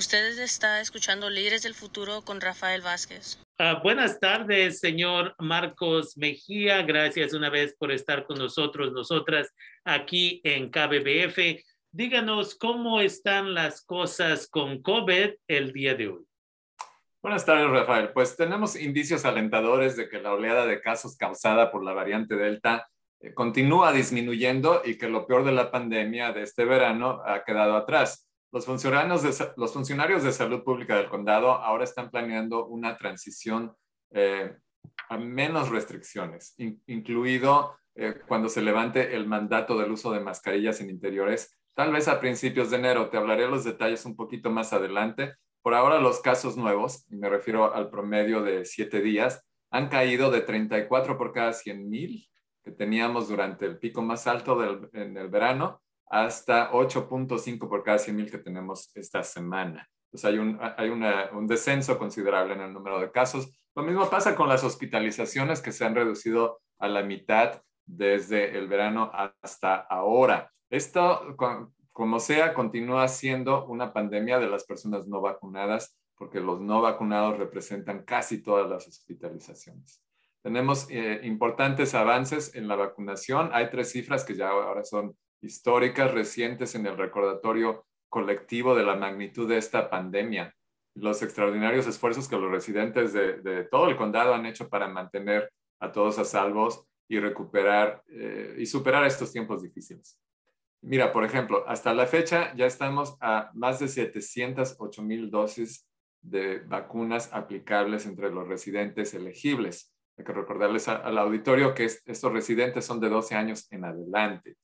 Usted está escuchando Líderes del Futuro con Rafael Vázquez. Uh, buenas tardes, señor Marcos Mejía. Gracias una vez por estar con nosotros, nosotras aquí en KBBF. Díganos cómo están las cosas con COVID el día de hoy. Buenas tardes, Rafael. Pues tenemos indicios alentadores de que la oleada de casos causada por la variante Delta eh, continúa disminuyendo y que lo peor de la pandemia de este verano ha quedado atrás. Los funcionarios de, los funcionarios de salud pública del condado ahora están planeando una transición eh, a menos restricciones, incluido eh, cuando se levante el mandato del uso de mascarillas en interiores, tal vez a principios de enero. Te hablaré los detalles un poquito más adelante. Por ahora los casos nuevos, y me refiero al promedio de siete días, han caído de 34 por cada 100 mil que teníamos durante el pico más alto en el verano hasta 8.5 por cada 100.000 que tenemos esta semana. Entonces hay, un, hay un descenso considerable en el número de casos. Lo mismo pasa con las hospitalizaciones que se han reducido a la mitad desde el verano hasta ahora. Esto, como sea, continúa siendo una pandemia de las personas no vacunadas porque los no vacunados representan casi todas las hospitalizaciones. Tenemos eh, importantes avances en la vacunación. Hay tres cifras que ya ahora son históricas recientes en el recordatorio colectivo de la magnitud de esta pandemia, los extraordinarios esfuerzos que los residentes de, todo el condado han hecho para mantener a todos a salvos y recuperar eh, y superar estos tiempos difíciles. Mira, por ejemplo, hasta la fecha ya estamos a más de 708 mil dosis de vacunas aplicables entre los residentes elegibles. Hay que recordarles al auditorio que estos residentes son de 12 años en adelante.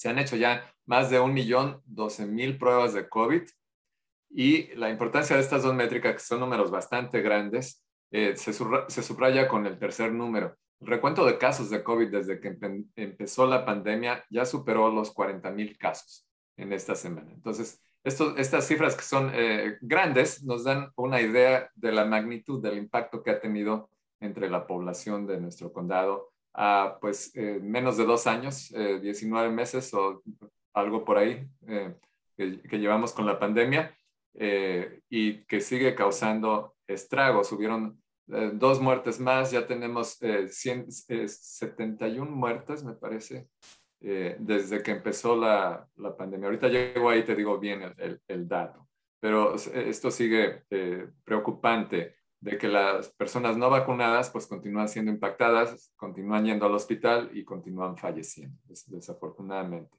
Se han hecho ya más de un millón doce mil pruebas de COVID y la importancia de estas dos métricas, que son números bastante grandes, eh, se, subraya con el tercer número. El recuento de casos de COVID desde que empezó la pandemia ya superó los 40 mil casos en esta semana. Entonces, estas cifras que son eh, grandes nos dan una idea de la magnitud del impacto que ha tenido entre la población de nuestro condado a pues eh, menos de dos años, 19 eh, meses o algo por ahí eh, que, llevamos con la pandemia y que sigue causando estragos. Hubieron dos muertes más, ya tenemos 71 muertes, me parece, desde que empezó la, la, pandemia. Ahorita llego ahí, te digo bien el, el dato, pero esto sigue preocupante de que las personas no vacunadas pues continúan siendo impactadas, continúan yendo al hospital y continúan falleciendo, desafortunadamente.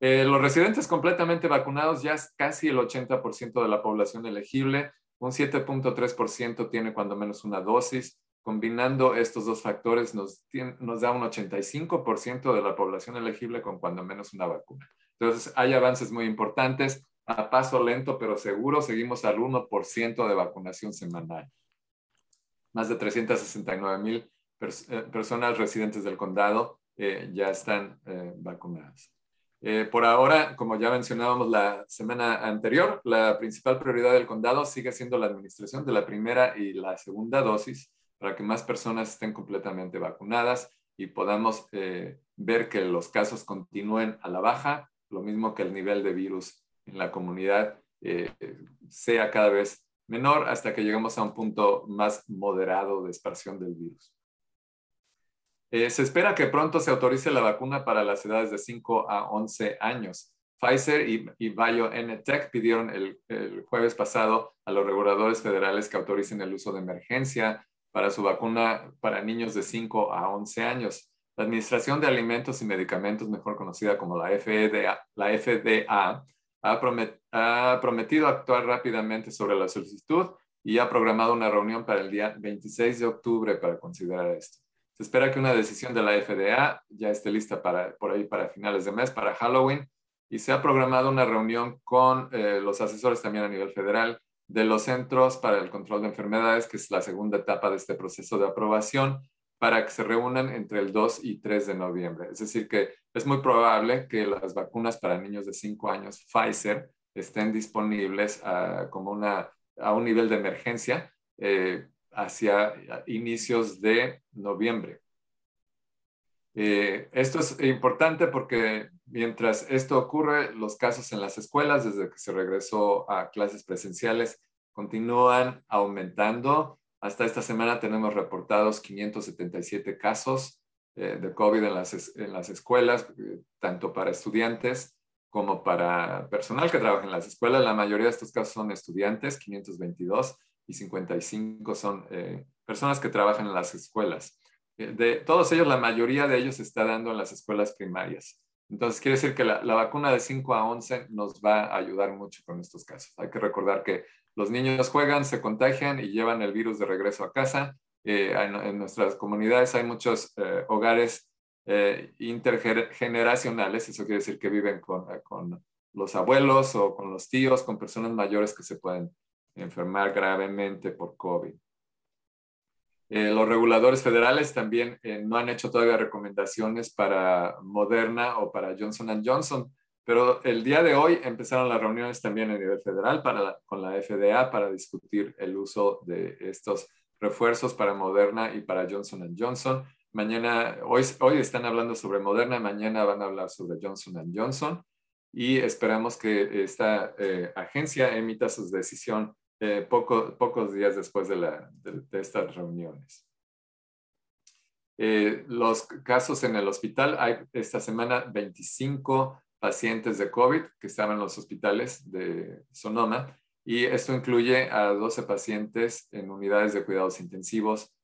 Eh, los residentes completamente vacunados ya es casi el 80% de la población elegible, un 7.3% tiene cuando menos una dosis. Combinando estos dos factores nos, nos da un 85% de la población elegible con cuando menos una vacuna. Entonces hay avances muy importantes, a paso lento pero seguro, seguimos al 1% de vacunación semanal más de 369 mil eh, personas residentes del condado eh, ya están eh, vacunadas. por ahora, como ya mencionábamos la semana anterior, la principal prioridad del condado sigue siendo la administración de la primera y la segunda dosis para que más personas estén completamente vacunadas y podamos ver que los casos continúen a la baja, lo mismo que el nivel de virus en la comunidad sea cada vez menor hasta que llegamos a un punto más moderado de expansión del virus. Eh, se espera que pronto se autorice la vacuna para las edades de 5 a 11 años. Pfizer y, BioNTech pidieron el, el, jueves pasado a los reguladores federales que autoricen el uso de emergencia para su vacuna para niños de 5 a 11 años. La Administración de Alimentos y Medicamentos, mejor conocida como la FDA, la FDA ha, prometido actuar rápidamente sobre la solicitud y ha programado una reunión para el día 26 de octubre para considerar esto. Se espera que una decisión de la FDA ya esté lista para, por ahí para finales de mes, para Halloween, y se ha programado una reunión con eh, los asesores también a nivel federal de los Centros para el Control de Enfermedades, que es la segunda etapa de este proceso de aprobación, para que se reúnan entre el 2 y 3 de noviembre. Es decir, que es muy probable que las vacunas para niños de 5 años Pfizer estén disponibles a, como una, a un nivel de emergencia eh, hacia inicios de noviembre. Eh, esto es importante porque mientras esto ocurre, los casos en las escuelas, desde que se regresó a clases presenciales, continúan aumentando. Hasta esta semana tenemos reportados 577 casos eh, de COVID en las, en las escuelas, eh, tanto para estudiantes como para personal que trabaja en las escuelas. La mayoría de estos casos son estudiantes, 522, y 55 son personas que trabajan en las escuelas. Eh, de todos ellos, la mayoría de ellos se está dando en las escuelas primarias. Entonces, quiere decir que la, vacuna de 5 a 11 nos va a ayudar mucho con estos casos. Hay que recordar que los niños juegan, se contagian y llevan el virus de regreso a casa. Eh, en, nuestras comunidades hay muchos eh, hogares intergeneracionales, eso quiere decir que viven con, con los abuelos o con los tíos, con personas mayores que se pueden enfermar gravemente por COVID. Eh, los reguladores federales también eh, no han hecho todavía recomendaciones para Moderna o para Johnson Johnson, pero el día de hoy empezaron las reuniones también a nivel federal para con la FDA para discutir el uso de estos refuerzos para Moderna y para Johnson Johnson. Mañana, hoy, hoy están hablando sobre Moderna, mañana van a hablar sobre Johnson Johnson y esperamos que esta eh, agencia emita su decisión eh, pocos días después de, estas reuniones. Eh, los casos en el hospital, esta semana 25 pacientes de COVID que estaban en los hospitales de Sonoma y esto incluye a 12 pacientes en unidades de cuidados intensivos.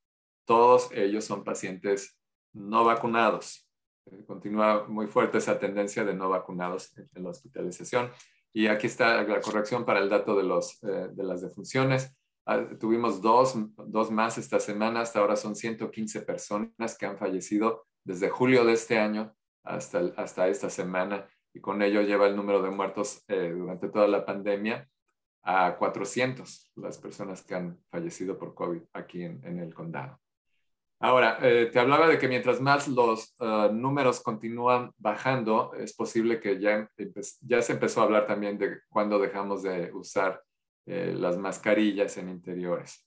Todos ellos son pacientes no vacunados. Eh, continúa muy fuerte esa tendencia de no vacunados en la hospitalización. Y aquí está la corrección para el dato de, los, eh, de las defunciones. Ah, tuvimos dos, dos, más esta semana, hasta ahora son 115 personas que han fallecido desde julio de este año hasta, hasta esta semana y con ello lleva el número de muertos eh, durante toda la pandemia a 400 las personas que han fallecido por COVID aquí en, en el condado. Ahora, eh, te hablaba de que mientras más los uh, números continúan bajando, es posible que ya, ya se empezó a hablar también de cuándo dejamos de usar eh, las mascarillas en interiores,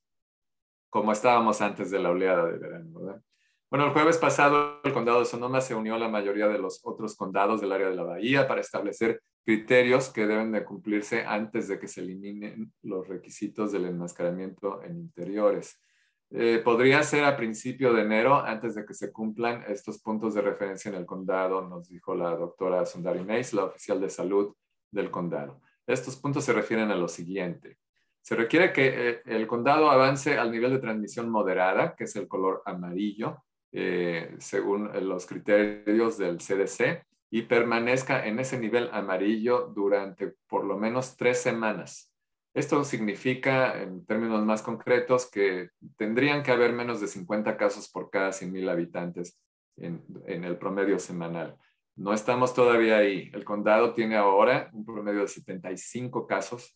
como estábamos antes de la oleada de verano, ¿verdad? Bueno, el jueves pasado el condado de Sonoma se unió a la mayoría de los otros condados del área de la bahía para establecer criterios que deben de cumplirse antes de que se eliminen los requisitos del enmascaramiento en interiores. Eh, podría ser a principio de enero, antes de que se cumplan estos puntos de referencia en el condado, nos dijo la doctora Sundari Mays, la oficial de salud del condado. Estos puntos se refieren a lo siguiente. Se requiere que eh, el condado avance al nivel de transmisión moderada, que es el color amarillo, eh, según los criterios del CDC, y permanezca en ese nivel amarillo durante por lo menos tres semanas. Esto significa, en términos más concretos, que tendrían que haber menos de 50 casos por cada 100.000 habitantes en, el promedio semanal. No estamos todavía ahí. El condado tiene ahora un promedio de 75 casos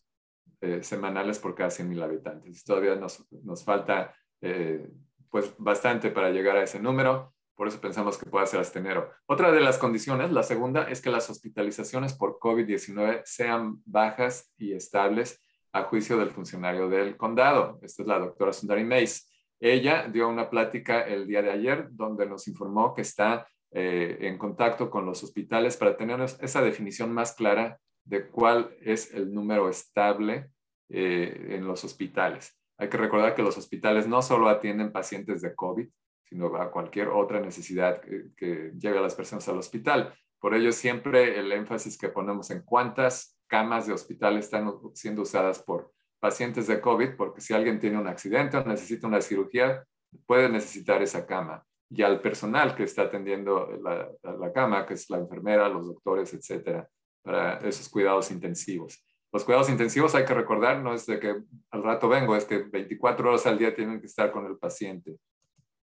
eh, semanales por cada 100.000 habitantes. Todavía nos, nos falta eh, pues bastante para llegar a ese número. Por eso pensamos que puede ser hasta enero. Otra de las condiciones, la segunda, es que las hospitalizaciones por COVID-19 sean bajas y estables a juicio del funcionario del condado. Esta es la doctora Sundari Mays. Ella dio una plática el día de ayer donde nos informó que está eh, en contacto con los hospitales para tener esa definición más clara de cuál es el número estable eh, en los hospitales. Hay que recordar que los hospitales no solo atienden pacientes de COVID, sino a cualquier otra necesidad que, lleve a las personas al hospital. Por ello, siempre el énfasis que ponemos en cuántas camas de hospital están siendo usadas por pacientes de COVID, porque si alguien tiene un accidente o necesita una cirugía, puede necesitar esa cama. Y al personal que está atendiendo la, la cama, que es la enfermera, los doctores, etcétera, para esos cuidados intensivos. Los cuidados intensivos hay que recordar, no es de que al rato vengo, es que 24 horas al día tienen que estar con el paciente.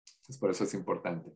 Entonces, por eso es importante.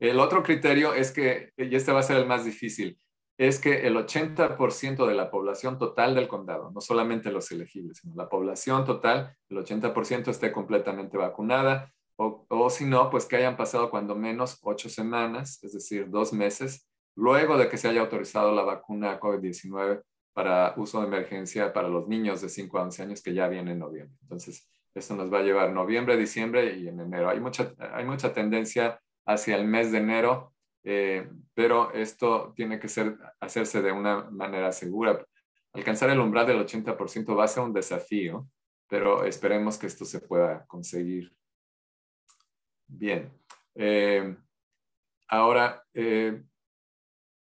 El otro criterio es que, y este va a ser el más difícil, es que el 80% de la población total del condado, no solamente los elegibles, sino la población total, el 80% esté completamente vacunada, o, o si no, pues que hayan pasado cuando menos ocho semanas, es decir, dos meses, luego de que se haya autorizado la vacuna COVID-19 para uso de emergencia para los niños de 5 a 11 años que ya viene en noviembre. Entonces, esto nos va a llevar noviembre, diciembre y en enero. Hay mucha, hay mucha tendencia hacia el mes de enero eh, pero esto tiene que ser, hacerse de una manera segura. Alcanzar el umbral del 80% va a ser un desafío, pero esperemos que esto se pueda conseguir. Bien. Eh, ahora, eh,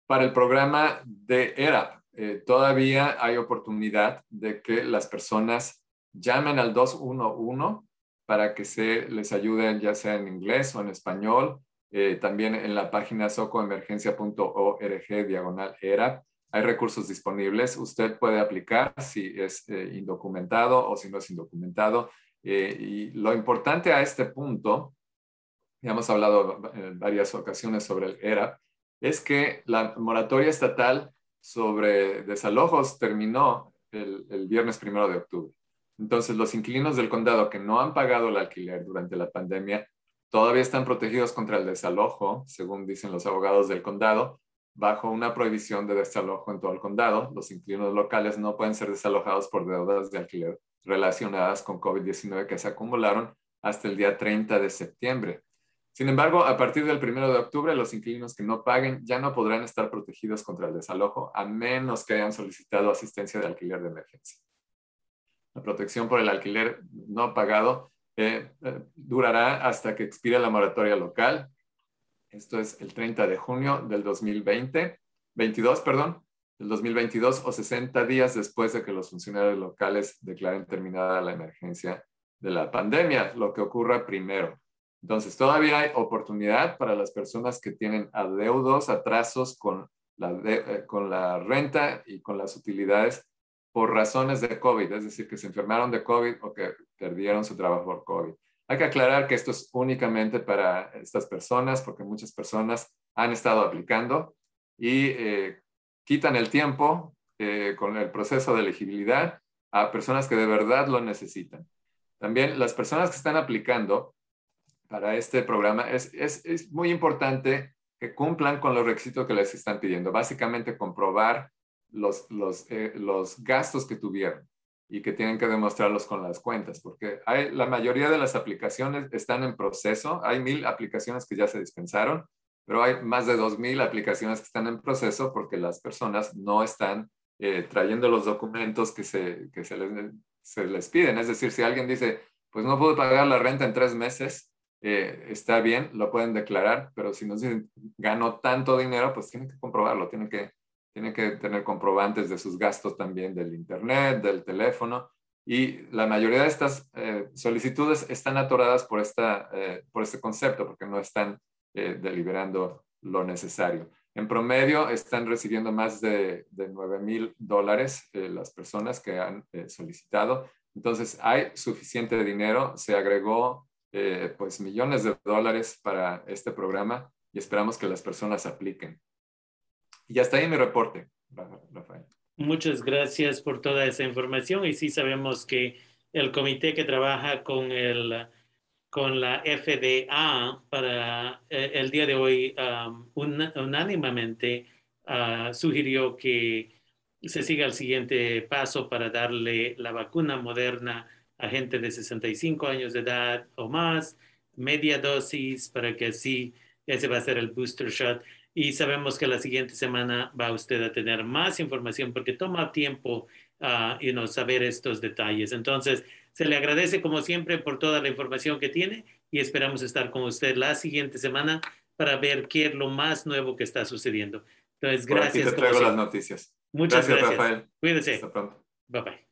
para el programa de ERAP, todavía hay oportunidad de que las personas llamen al 211 para que se les ayude ya sea en inglés o en español eh, también en la página socoemergencia.org diagonal ERA hay recursos disponibles. Usted puede aplicar si es eh, indocumentado o si no es indocumentado. Eh, y lo importante a este punto, ya hemos hablado en varias ocasiones sobre el ERA, es que la moratoria estatal sobre desalojos terminó el, viernes primero de octubre. Entonces, los inquilinos del condado que no han pagado el alquiler durante la pandemia todavía están protegidos contra el desalojo, según dicen los abogados del condado, bajo una prohibición de desalojo en todo el condado. Los inquilinos locales no pueden ser desalojados por deudas de alquiler relacionadas con COVID-19 que se acumularon hasta el día 30 de septiembre. Sin embargo, a partir del 1 de octubre, los inquilinos que no paguen ya no podrán estar protegidos contra el desalojo, a menos que hayan solicitado asistencia de alquiler de emergencia. La protección por el alquiler no pagado eh, durará hasta que expire la moratoria local. Esto es el 30 de junio del 2020, 22, perdón, del 2022 o 60 días después de que los funcionarios locales declaren terminada la emergencia de la pandemia, lo que ocurra primero. Entonces, todavía hay oportunidad para las personas que tienen adeudos, atrasos con la, eh, con la renta y con las utilidades por razones de COVID, es decir, que se enfermaron de COVID o que perdieron su trabajo por COVID. Hay que aclarar que esto es únicamente para estas personas, porque muchas personas han estado aplicando y eh, quitan el tiempo eh, con el proceso de elegibilidad a personas que de verdad lo necesitan. También las personas que están aplicando para este programa, es, es, es muy importante que cumplan con los requisitos que les están pidiendo. Básicamente comprobar los, los, eh, los gastos que tuvieron y que tienen que demostrarlos con las cuentas, porque hay, la mayoría de las aplicaciones están en proceso. Hay mil aplicaciones que ya se dispensaron, pero hay más de dos mil aplicaciones que están en proceso porque las personas no están eh, trayendo los documentos que, se, que se, les, se les piden. Es decir, si alguien dice, pues no puedo pagar la renta en tres meses, eh, está bien, lo pueden declarar, pero si nos dicen, gano tanto dinero, pues tienen que comprobarlo, tienen que tiene que tener comprobantes de sus gastos también del Internet, del teléfono. Y la mayoría de estas eh, solicitudes están atoradas por, esta, eh, por este concepto, porque no están eh, deliberando lo necesario. En promedio están recibiendo más de, de 9 mil dólares las personas que han solicitado. Entonces hay suficiente dinero, se agregó pues millones de dólares para este programa y esperamos que las personas apliquen. Y hasta ahí mi reporte, Rafael. Muchas gracias por toda esa información. Y sí sabemos que el comité que trabaja con, el, con la FDA para eh, el día de hoy um, unánimemente uh, sugirió que se siga el siguiente paso para darle la vacuna moderna a gente de 65 años de edad o más, media dosis, para que así ese va a ser el booster shot y sabemos que la siguiente semana va usted a tener más información porque toma tiempo uh, saber estos detalles. Entonces, se le agradece como siempre por toda la información que tiene y esperamos estar con usted la siguiente semana para ver qué es lo más nuevo que está sucediendo. Entonces, gracias. Por te traigo las noticias. Muchas gracias. gracias. Rafael. Cuídese. Hasta pronto. Bye bye.